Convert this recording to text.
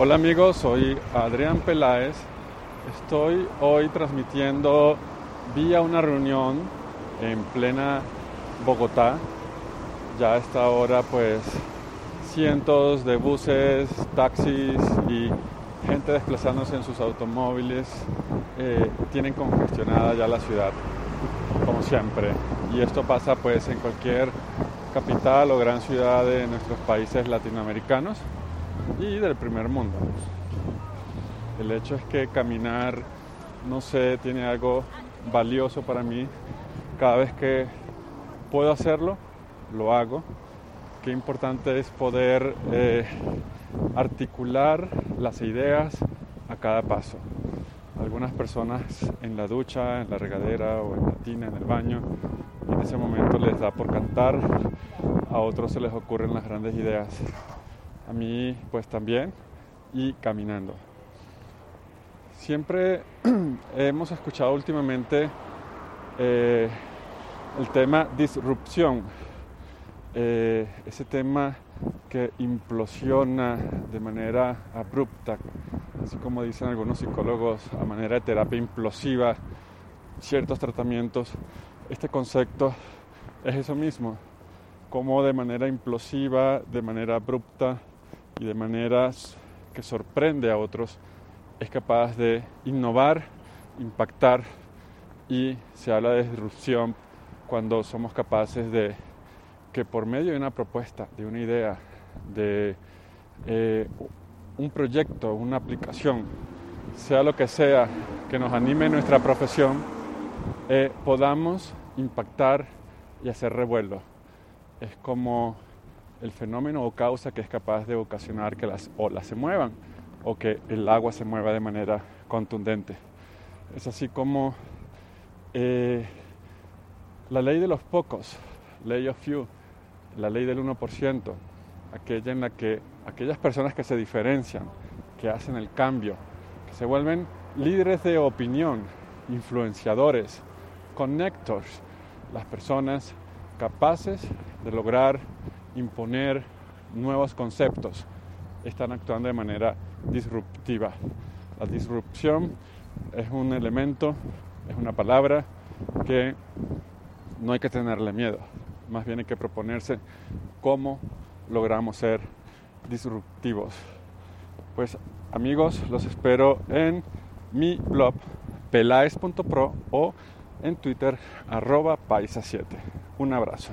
Hola amigos, soy Adrián Peláez. Estoy hoy transmitiendo vía una reunión en plena Bogotá. Ya a esta hora pues cientos de buses, taxis y gente desplazándose en sus automóviles eh, tienen congestionada ya la ciudad, como siempre. Y esto pasa pues en cualquier capital o gran ciudad de nuestros países latinoamericanos y del primer mundo. El hecho es que caminar, no sé, tiene algo valioso para mí. Cada vez que puedo hacerlo, lo hago. Qué importante es poder eh, articular las ideas a cada paso. Algunas personas en la ducha, en la regadera o en la tina, en el baño, en ese momento les da por cantar, a otros se les ocurren las grandes ideas. A mí pues también y caminando. Siempre hemos escuchado últimamente eh, el tema disrupción, eh, ese tema que implosiona de manera abrupta, así como dicen algunos psicólogos, a manera de terapia implosiva, ciertos tratamientos. Este concepto es eso mismo, como de manera implosiva, de manera abrupta y de maneras que sorprende a otros, es capaz de innovar, impactar y se habla de disrupción cuando somos capaces de que por medio de una propuesta, de una idea, de eh, un proyecto, una aplicación, sea lo que sea que nos anime nuestra profesión, eh, podamos impactar y hacer revuelo. Es como el fenómeno o causa que es capaz de ocasionar que las olas se muevan o que el agua se mueva de manera contundente. Es así como eh, la ley de los pocos, ley of few, la ley del 1%, aquella en la que aquellas personas que se diferencian, que hacen el cambio, que se vuelven líderes de opinión, influenciadores, connectors, las personas capaces de lograr imponer nuevos conceptos, están actuando de manera disruptiva. La disrupción es un elemento, es una palabra que no hay que tenerle miedo, más bien hay que proponerse cómo logramos ser disruptivos. Pues amigos, los espero en mi blog pelaes.pro o en Twitter arroba paisa7. Un abrazo.